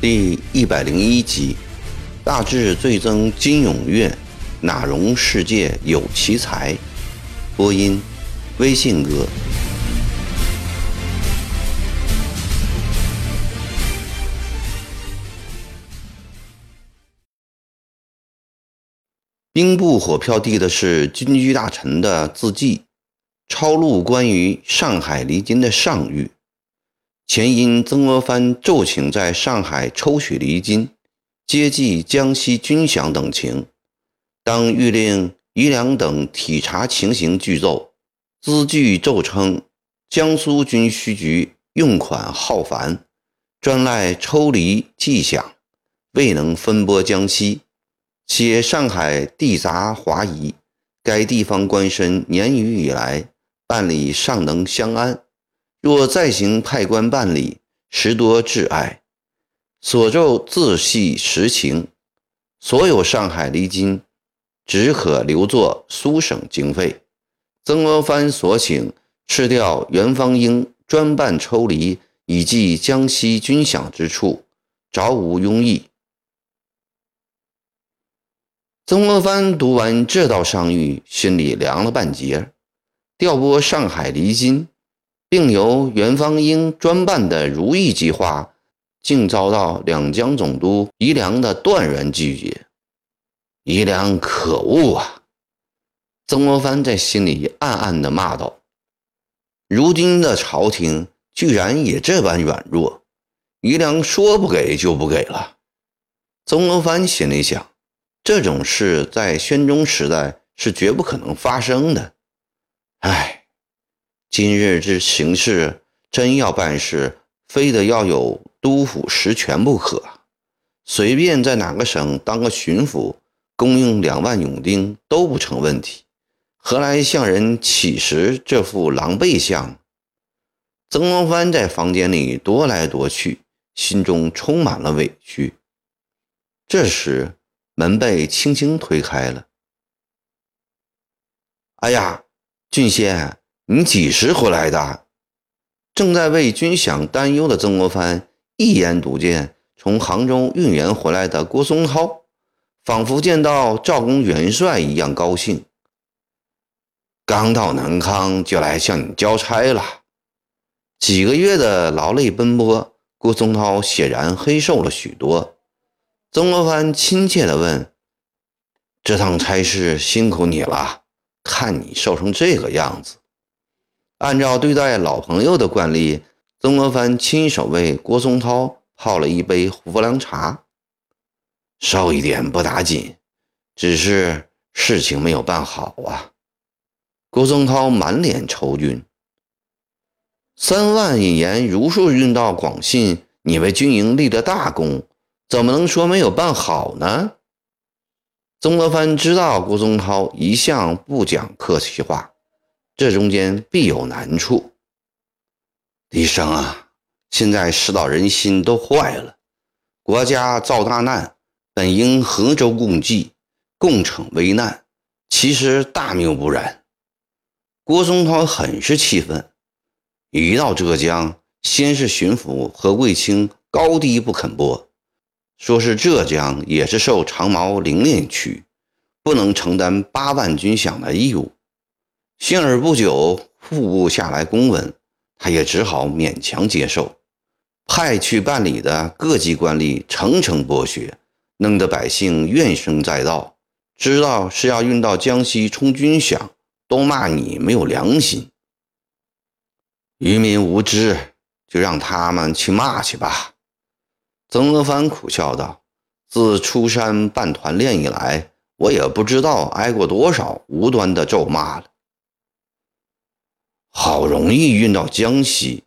第一百零一集，大智最增金永月，哪容世界有奇才？播音：微信哥。兵部火票递的是军机大臣的字迹，抄录关于上海离京的上谕。前因曾国藩奏请在上海抽取离金，接济江西军饷等情，当谕令余良等体察情形具奏。资据奏称，江苏军需局用款浩繁，专赖抽离计饷，未能分拨江西。且上海地杂华夷，该地方官绅年余以来办理尚能相安。若再行派官办理，实多挚碍。所奏自系实情，所有上海厘金，只可留作苏省经费。曾国藩所请撤调袁方英专办抽离，以济江西军饷之处，着无庸议。曾国藩读完这道上谕，心里凉了半截。调拨上海厘金。并由袁方英专办的如意计划，竟遭到两江总督宜良的断然拒绝。宜良可恶啊！曾国藩在心里暗暗地骂道：“如今的朝廷居然也这般软弱，宜良说不给就不给了。”曾国藩心里想：这种事在宣宗时代是绝不可能发生的。唉。今日之形势，真要办事，非得要有督抚实权不可。随便在哪个省当个巡抚，供应两万勇丁都不成问题，何来向人乞食这副狼狈相？曾国藩在房间里踱来踱去，心中充满了委屈。这时，门被轻轻推开了。哎呀，俊先！你几时回来的？正在为军饷担忧的曾国藩一眼独见从杭州运援回来的郭松涛，仿佛见到赵公元帅一样高兴。刚到南康就来向你交差了，几个月的劳累奔波，郭松涛显然黑瘦了许多。曾国藩亲切地问：“这趟差事辛苦你了，看你瘦成这个样子。”按照对待老朋友的惯例，曾国藩亲手为郭松涛泡了一杯胡凉茶。瘦一点不打紧，只是事情没有办好啊。郭松涛满脸愁云：“三万引盐如数运到广信，你为军营立了大功，怎么能说没有办好呢？”曾国藩知道郭松涛一向不讲客气话。这中间必有难处，李生啊！现在世道人心都坏了，国家遭大难，本应合舟共济，共逞危难，其实大谬不然。郭松涛很是气愤，一到浙江，先是巡抚和卫青高低不肯拨，说是浙江也是受长毛凌练区，不能承担八万军饷的义务。幸而不久，户部下来公文，他也只好勉强接受。派去办理的各级官吏层层剥削，弄得百姓怨声载道。知道是要运到江西充军饷，都骂你没有良心。渔民无知，就让他们去骂去吧。曾国藩苦笑道：“自出山办团练以来，我也不知道挨过多少无端的咒骂了。”好容易运到江西，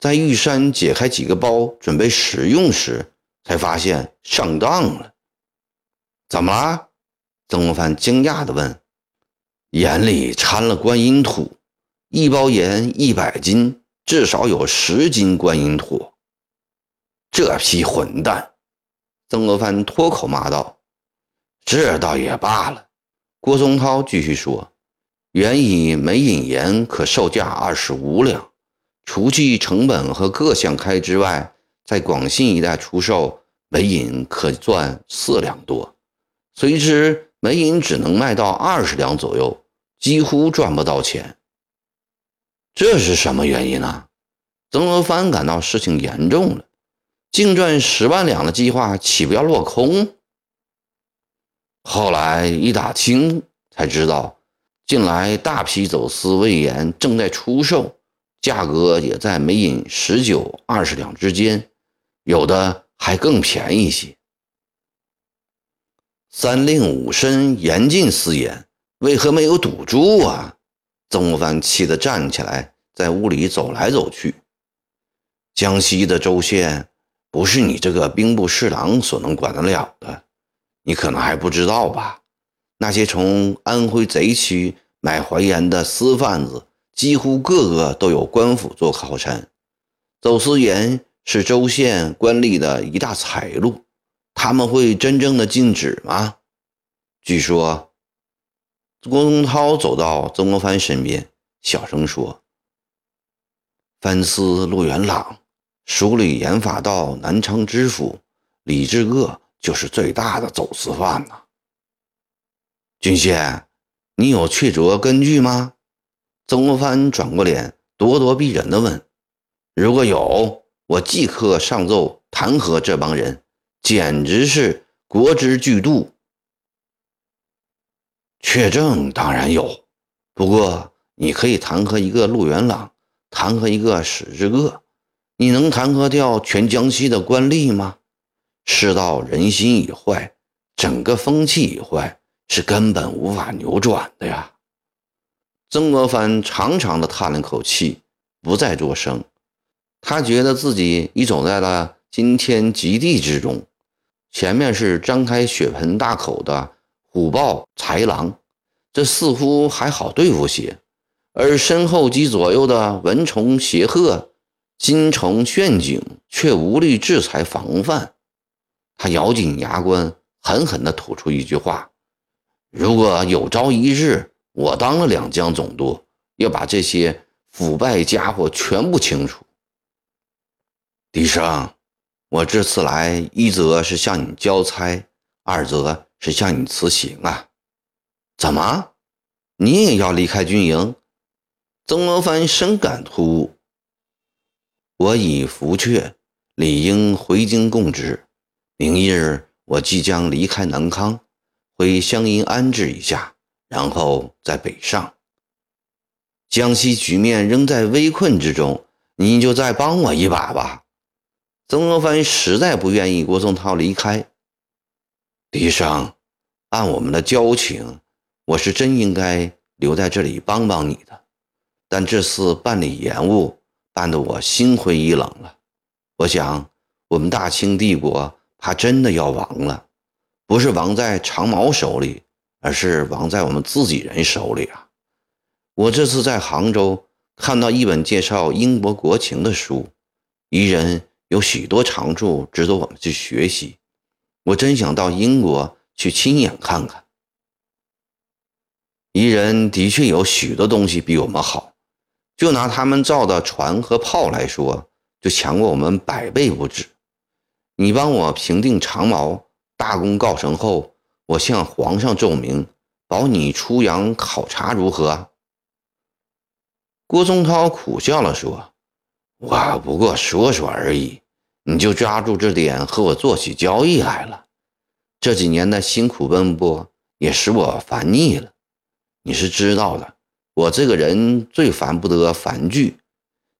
在玉山解开几个包准备使用时，才发现上当了。怎么了？曾国藩惊讶地问。盐里掺了观音土，一包盐一百斤，至少有十斤观音土。这批混蛋！曾国藩脱口骂道：“这倒也罢了，郭松涛继续说：“原以每引盐可售价二十五两，除去成本和各项开支外，在广信一带出售，每引可赚四两多。随之每引只能卖到二十两左右，几乎赚不到钱。这是什么原因呢？”曾国藩感到事情严重了，净赚十万两的计划岂不要落空？后来一打听，才知道近来大批走私胃盐正在出售，价格也在每银十九、二十两之间，有的还更便宜些。三令五申严禁私盐，为何没有赌注啊？曾国藩气得站起来，在屋里走来走去。江西的州县不是你这个兵部侍郎所能管得了的。你可能还不知道吧？那些从安徽贼区买淮盐的私贩子，几乎个个都有官府做靠山。走私盐是州县官吏的一大财路，他们会真正的禁止吗？据说，郭宗涛走到曾国藩身边，小声说：“藩司陆元朗署理盐法道南昌知府李志恶。”就是最大的走私犯呐，郡县，你有确凿根据吗？曾国藩转过脸，咄咄逼人地问：“如果有，我即刻上奏弹劾这帮人，简直是国之巨度。”确证当然有，不过你可以弹劾一个陆元朗，弹劾一个史志恶，你能弹劾掉全江西的官吏吗？世道人心已坏，整个风气已坏，是根本无法扭转的呀。曾国藩长长的叹了口气，不再作声。他觉得自己已走在了惊天极地之中，前面是张开血盆大口的虎豹豺狼，这似乎还好对付些；而身后及左右的蚊虫邪鹤、京城陷阱，却无力制裁防范。他咬紧牙关，狠狠地吐出一句话：“如果有朝一日我当了两江总督，要把这些腐败家伙全部清除。”笛声，我这次来，一则是向你交差，二则是向你辞行啊！怎么，你也要离开军营？曾国藩深感突兀。我已服阙，理应回京供职。明日我即将离开南康，回湘阴安置一下，然后再北上。江西局面仍在危困之中，你就再帮我一把吧。曾国藩实在不愿意郭宗涛离开。笛声，按我们的交情，我是真应该留在这里帮帮你的，但这次办理延误，办得我心灰意冷了。我想，我们大清帝国。怕真的要亡了，不是亡在长毛手里，而是亡在我们自己人手里啊！我这次在杭州看到一本介绍英国国情的书，彝人有许多长处值得我们去学习。我真想到英国去亲眼看看。彝人的确有许多东西比我们好，就拿他们造的船和炮来说，就强过我们百倍不止。你帮我平定长毛，大功告成后，我向皇上奏明，保你出洋考察，如何？郭宗涛苦笑了说：“我不过说说而已，你就抓住这点和我做起交易来了。这几年的辛苦奔波也使我烦腻了。你是知道的，我这个人最烦不得烦剧。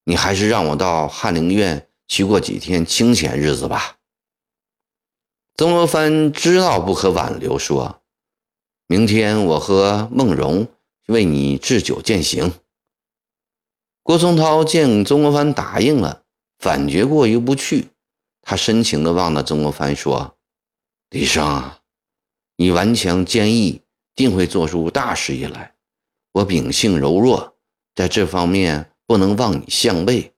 你还是让我到翰林院去过几天清闲日子吧。”曾国藩知道不可挽留，说：“明天我和孟荣为你置酒饯行。”郭松涛见曾国藩答应了，反觉过意不去。他深情地望着曾国藩说：“李生，你顽强坚毅，定会做出大事业来。我秉性柔弱，在这方面不能望你项背。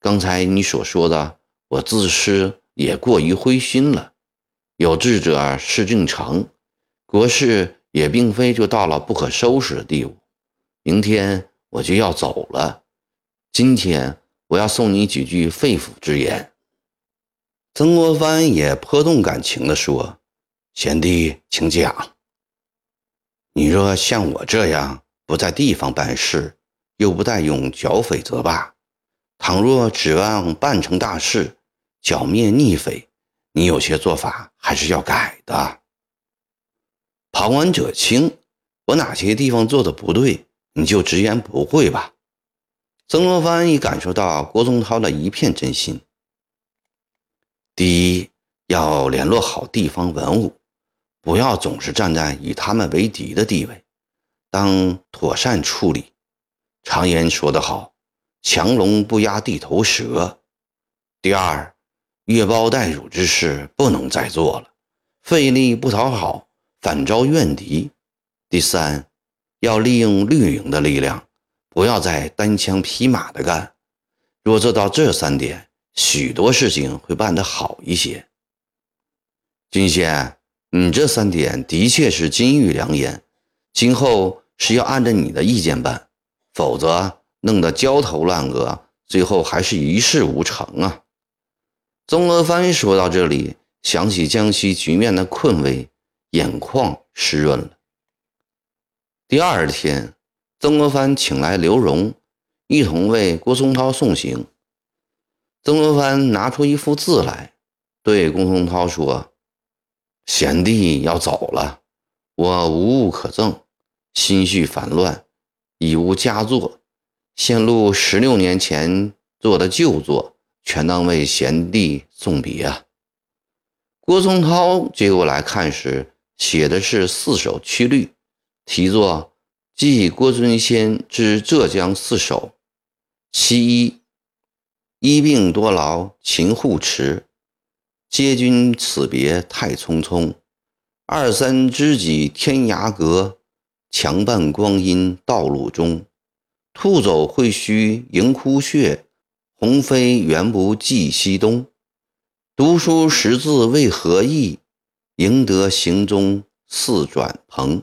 刚才你所说的，我自私也过于灰心了。”有志者事竟成，国事也并非就到了不可收拾的地步。明天我就要走了，今天我要送你几句肺腑之言。”曾国藩也颇动感情地说：“贤弟，请讲。你若像我这样不在地方办事，又不待用剿匪则罢；倘若指望办成大事，剿灭逆匪，你有些做法还是要改的。旁观者清，我哪些地方做的不对，你就直言不讳吧。”曾国藩已感受到郭宗涛的一片真心。第一，要联络好地方文武，不要总是站在与他们为敌的地位，当妥善处理。常言说得好，“强龙不压地头蛇。”第二，越包代辱之事不能再做了，费力不讨好，反招怨敌。第三，要利用绿营的力量，不要再单枪匹马的干。若做到这三点，许多事情会办得好一些。金仙，你这三点的确是金玉良言，今后是要按照你的意见办，否则弄得焦头烂额，最后还是一事无成啊！曾国藩说到这里，想起江西局面的困危，眼眶湿润了。第二天，曾国藩请来刘荣，一同为郭松涛送行。曾国藩拿出一幅字来，对郭松涛说：“贤弟要走了，我无物可赠，心绪烦乱，已无佳作，现录十六年前做的旧作，全当为贤弟送别啊。”郭松涛接过来看时，写的是四首曲律，题作《记郭尊先之浙江四首》，其一。一病多劳勤护持，接君此别太匆匆。二三知己天涯隔，强伴光阴道路中。兔走会须迎枯穴，鸿飞原不计西东。读书识字为何意？赢得行踪似转蓬。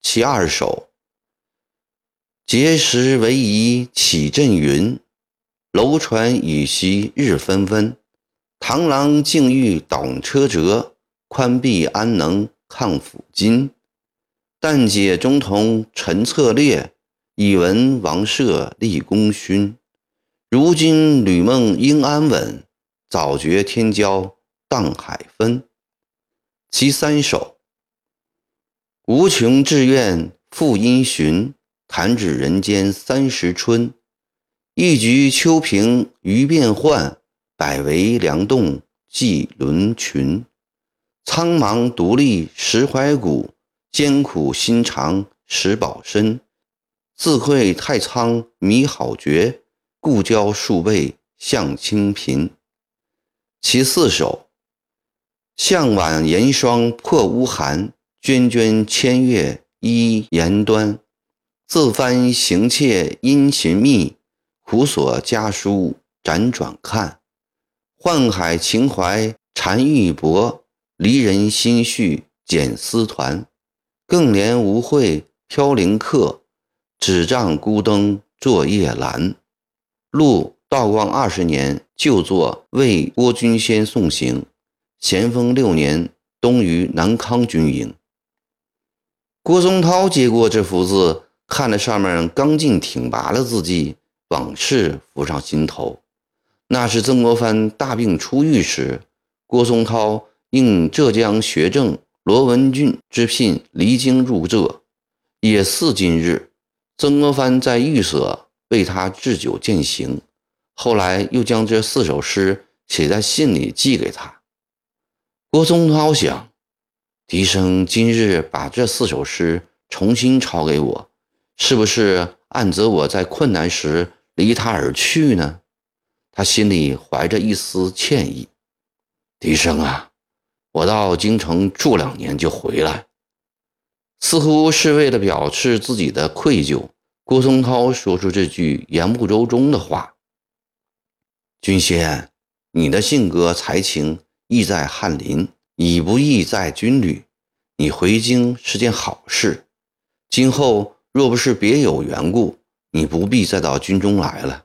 其二首，碣石为夷起阵云。楼船雨夕日纷纷，螳螂竞欲挡车辙。宽臂安能抗斧斤？但解中同陈策略，已闻王舍立功勋。如今吕梦应安稳，早觉天骄荡海分。其三首，无穷志愿复因循，弹指人间三十春。一局秋平鱼变幻，百围梁栋寄轮群。苍茫独立石怀古，艰苦心肠石宝身。自愧太仓迷好绝，故交数倍向清贫。其四首：向晚严霜破屋寒，涓涓千月依岩端。自翻行窃殷勤密。苦锁家书辗转看，宦海情怀缠玉帛，离人心绪剪丝团。更怜无会飘零客，只仗孤灯作夜阑。录道光二十年旧作为郭君先送行，咸丰六年冬于南康军营。郭松涛接过这幅字，看着上面刚劲挺拔的字迹。往事浮上心头，那是曾国藩大病初愈时，郭松涛应浙江学政罗文俊之聘离京入浙，也似今日。曾国藩在寓所为他置酒饯行，后来又将这四首诗写在信里寄给他。郭松涛想，笛声今日把这四首诗重新抄给我，是不是暗责我在困难时？离他而去呢？他心里怀着一丝歉意。笛声啊，我到京城住两年就回来。似乎是为了表示自己的愧疚，郭松涛说出这句言不由衷的话。君先，你的性格才情意在翰林，已不意在军旅。你回京是件好事。今后若不是别有缘故，你不必再到军中来了。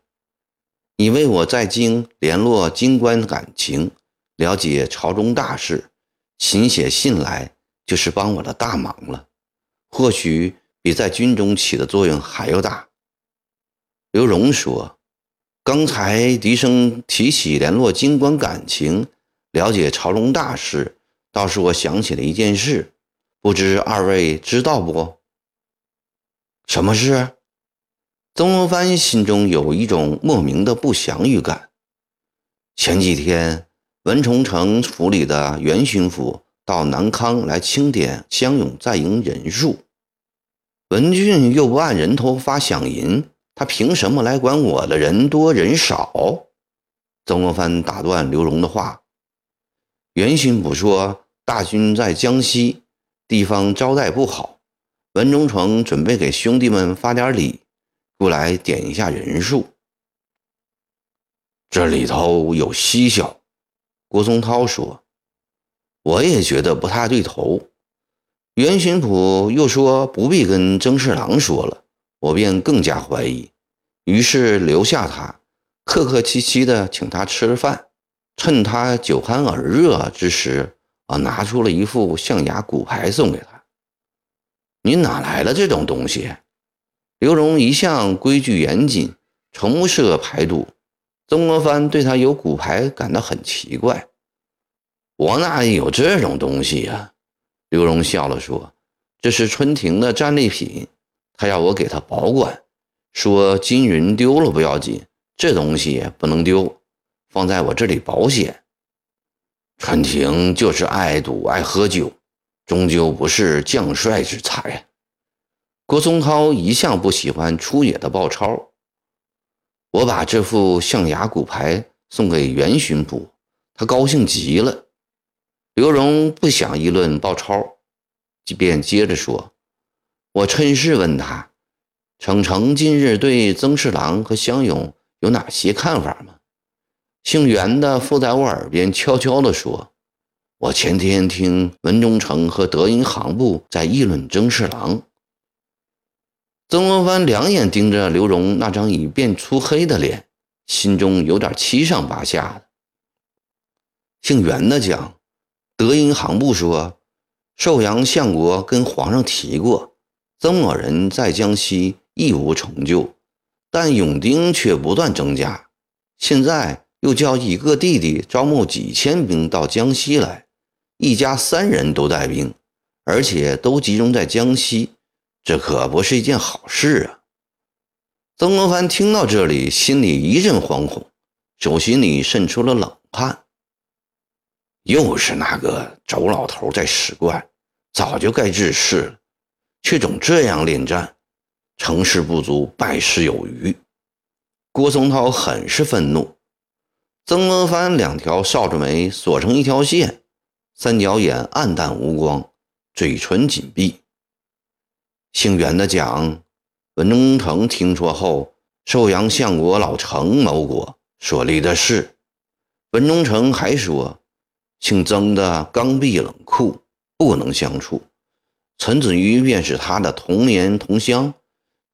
你为我在京联络京官感情，了解朝中大事，勤写信来，就是帮我的大忙了。或许比在军中起的作用还要大。刘荣说：“刚才笛声提起联络京官感情，了解朝中大事，倒是我想起了一件事，不知二位知道不？什么事？”曾国藩心中有一种莫名的不祥预感。前几天，文崇城府里的袁巡抚到南康来清点乡勇在营人数，文俊又不按人头发饷银。他凭什么来管我的人多人少？曾国藩打断刘荣的话。袁巡抚说：“大军在江西，地方招待不好，文忠诚准备给兄弟们发点礼，过来点一下人数。这里头有蹊跷。”郭宗涛说：“我也觉得不太对头。”袁巡捕又说：“不必跟曾侍郎说了。”我便更加怀疑，于是留下他，客客气气的请他吃了饭，趁他酒酣耳热之时，啊，拿出了一副象牙骨牌送给他。你哪来的这种东西？刘荣一向规矩严谨，从不设排赌。曾国藩对他有骨牌感到很奇怪。我哪里有这种东西呀？刘荣笑了说：“这是春婷的战利品。”他要我给他保管，说金云丢了不要紧，这东西不能丢，放在我这里保险。春婷就是爱赌爱喝酒，终究不是将帅之才。郭松涛一向不喜欢出野的鲍超，我把这副象牙骨牌送给袁巡捕，他高兴极了。刘荣不想议论鲍超，便接着说。我趁势问他：“程程近日对曾侍郎和湘勇有哪些看法吗？”姓袁的附在我耳边悄悄地说：“我前天听文忠诚和德银行部在议论曾侍郎。”曾国藩两眼盯着刘荣那张已变粗黑的脸，心中有点七上八下的。姓袁的讲：“德银行部说，寿阳相国跟皇上提过。”曾某人在江西亦无成就，但勇丁却不断增加。现在又叫一个弟弟招募几千兵到江西来，一家三人都带兵，而且都集中在江西，这可不是一件好事啊！曾国藩听到这里，心里一阵惶恐，手心里渗出了冷汗。又是那个周老头在使怪，早就该治事了。却总这样恋战，成事不足败事有余。郭松涛很是愤怒。曾国藩两条少着眉锁成一条线，三角眼暗淡无光，嘴唇紧闭。姓袁的讲，文忠诚听说后，寿阳相国老程谋国所立的事。文忠诚还说，姓曾的刚愎冷酷，不能相处。陈子瑜便是他的同年同乡，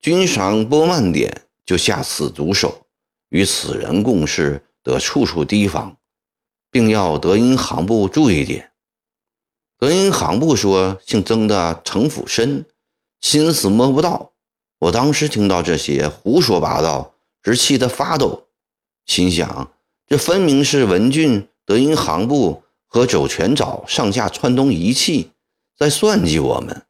君赏拨慢点就下此毒手，与此人共事得处处提防，并要德银行部注意点。德银行部说姓曾的城府深，心思摸不到。我当时听到这些胡说八道，直气得发抖，心想这分明是文俊德银行部和周全藻上下串通一气。在算计我们，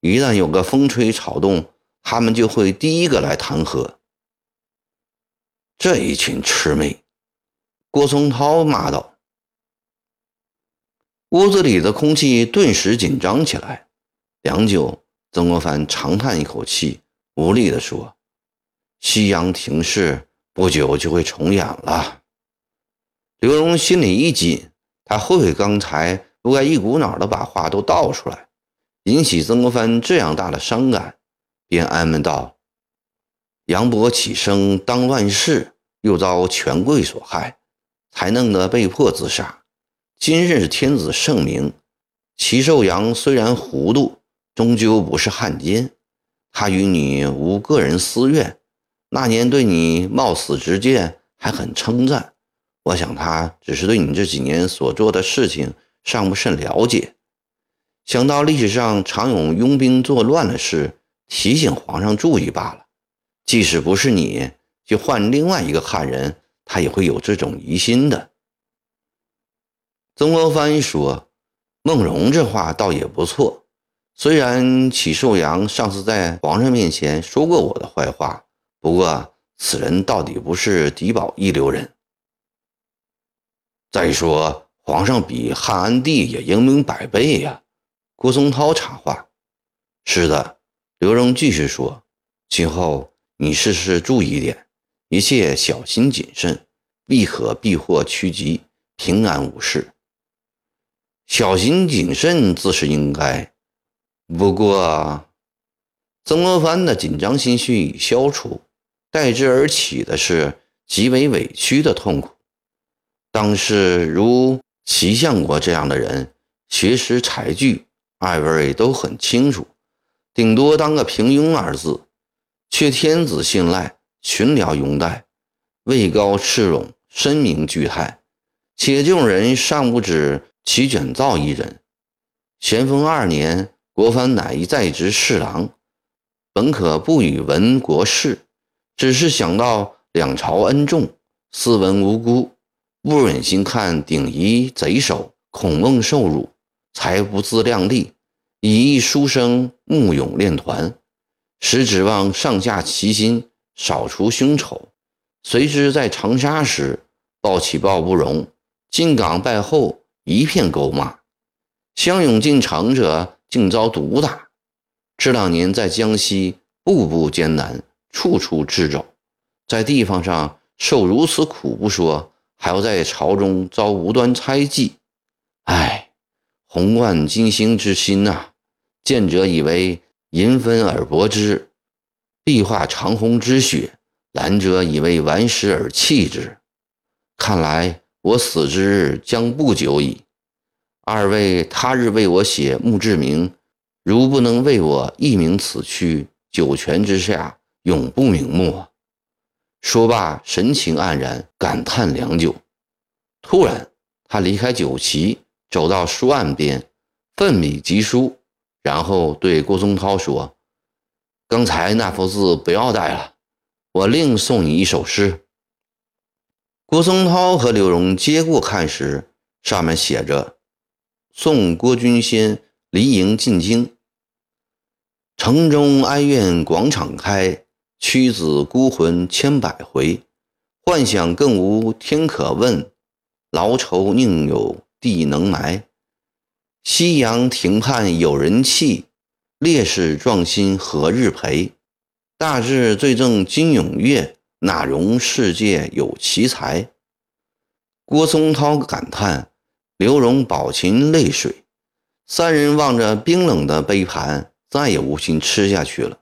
一旦有个风吹草动，他们就会第一个来弹劾。这一群魑魅！郭松涛骂道。屋子里的空气顿时紧张起来。良久，曾国藩长叹一口气，无力地说：“西洋亭市不久就会重演了。”刘荣心里一紧，他后悔刚才。不该一股脑的把话都倒出来，引起曾国藩这样大的伤感，便安闷道：“杨伯起生当乱世，又遭权贵所害，才弄得被迫自杀。今日天子圣明，齐寿阳虽然糊涂，终究不是汉奸。他与你无个人私怨，那年对你冒死直谏，还很称赞。我想他只是对你这几年所做的事情尚不甚了解。想到历史上常有拥兵作乱的事，提醒皇上注意罢了。即使不是你，就换另外一个汉人，他也会有这种疑心的。曾国藩一说：“孟荣这话倒也不错。虽然启寿阳上次在皇上面前说过我的坏话，不过此人到底不是狄宝一流人。再说，皇上比汉安帝也英明百倍呀。”郭松涛插话：“是的。”刘荣继续说：“今后你事事注意点，一切小心谨慎，必可避祸趋吉，平安无事。小心谨慎自是应该。不过，曾国藩的紧张心绪已消除，代之而起的是极为委屈的痛苦。当时如齐相国这样的人，学识才具。”二位都很清楚，顶多当个平庸二字，却天子信赖，群僚拥戴，位高赤荣，声名巨泰。且这种人尚不止齐卷造一人。咸丰二年，国藩乃一在职侍郎，本可不与闻国事，只是想到两朝恩重，斯文无辜，不忍心看鼎夷贼首，恐梦受辱。才不自量力，以一书生慕勇练团，实指望上下齐心，扫除凶丑。谁知在长沙时，报起报不容，进港败后，一片狗骂。相勇进城者，竟遭毒打。这两年在江西，步步艰难，处处掣肘，在地方上受如此苦不说，还要在朝中遭无端猜忌。唉。红冠金星之心呐，见者以为银分而薄之；壁画长虹之血，览者以为顽石而弃之。看来我死之日将不久矣。二位他日为我写墓志铭，如不能为我一名此去，九泉之下永不瞑目。说罢，神情黯然，感叹良久。突然，他离开酒席。走到书案边，奋笔疾书，然后对郭松涛说：“刚才那幅字不要带了，我另送你一首诗。”郭松涛和刘荣接过看时，上面写着：“送郭君先离营进京，城中哀怨广场开，屈子孤魂千百回，幻想更无天可问，劳愁宁有。”地能埋，夕阳亭畔有人泣，烈士壮心何日陪？大智最正金永月，哪容世界有奇才？郭松涛感叹，刘荣饱噙泪水，三人望着冰冷的杯盘，再也无心吃下去了。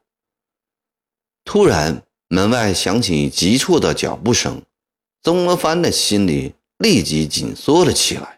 突然，门外响起急促的脚步声，曾国藩的心里立即紧缩了起来。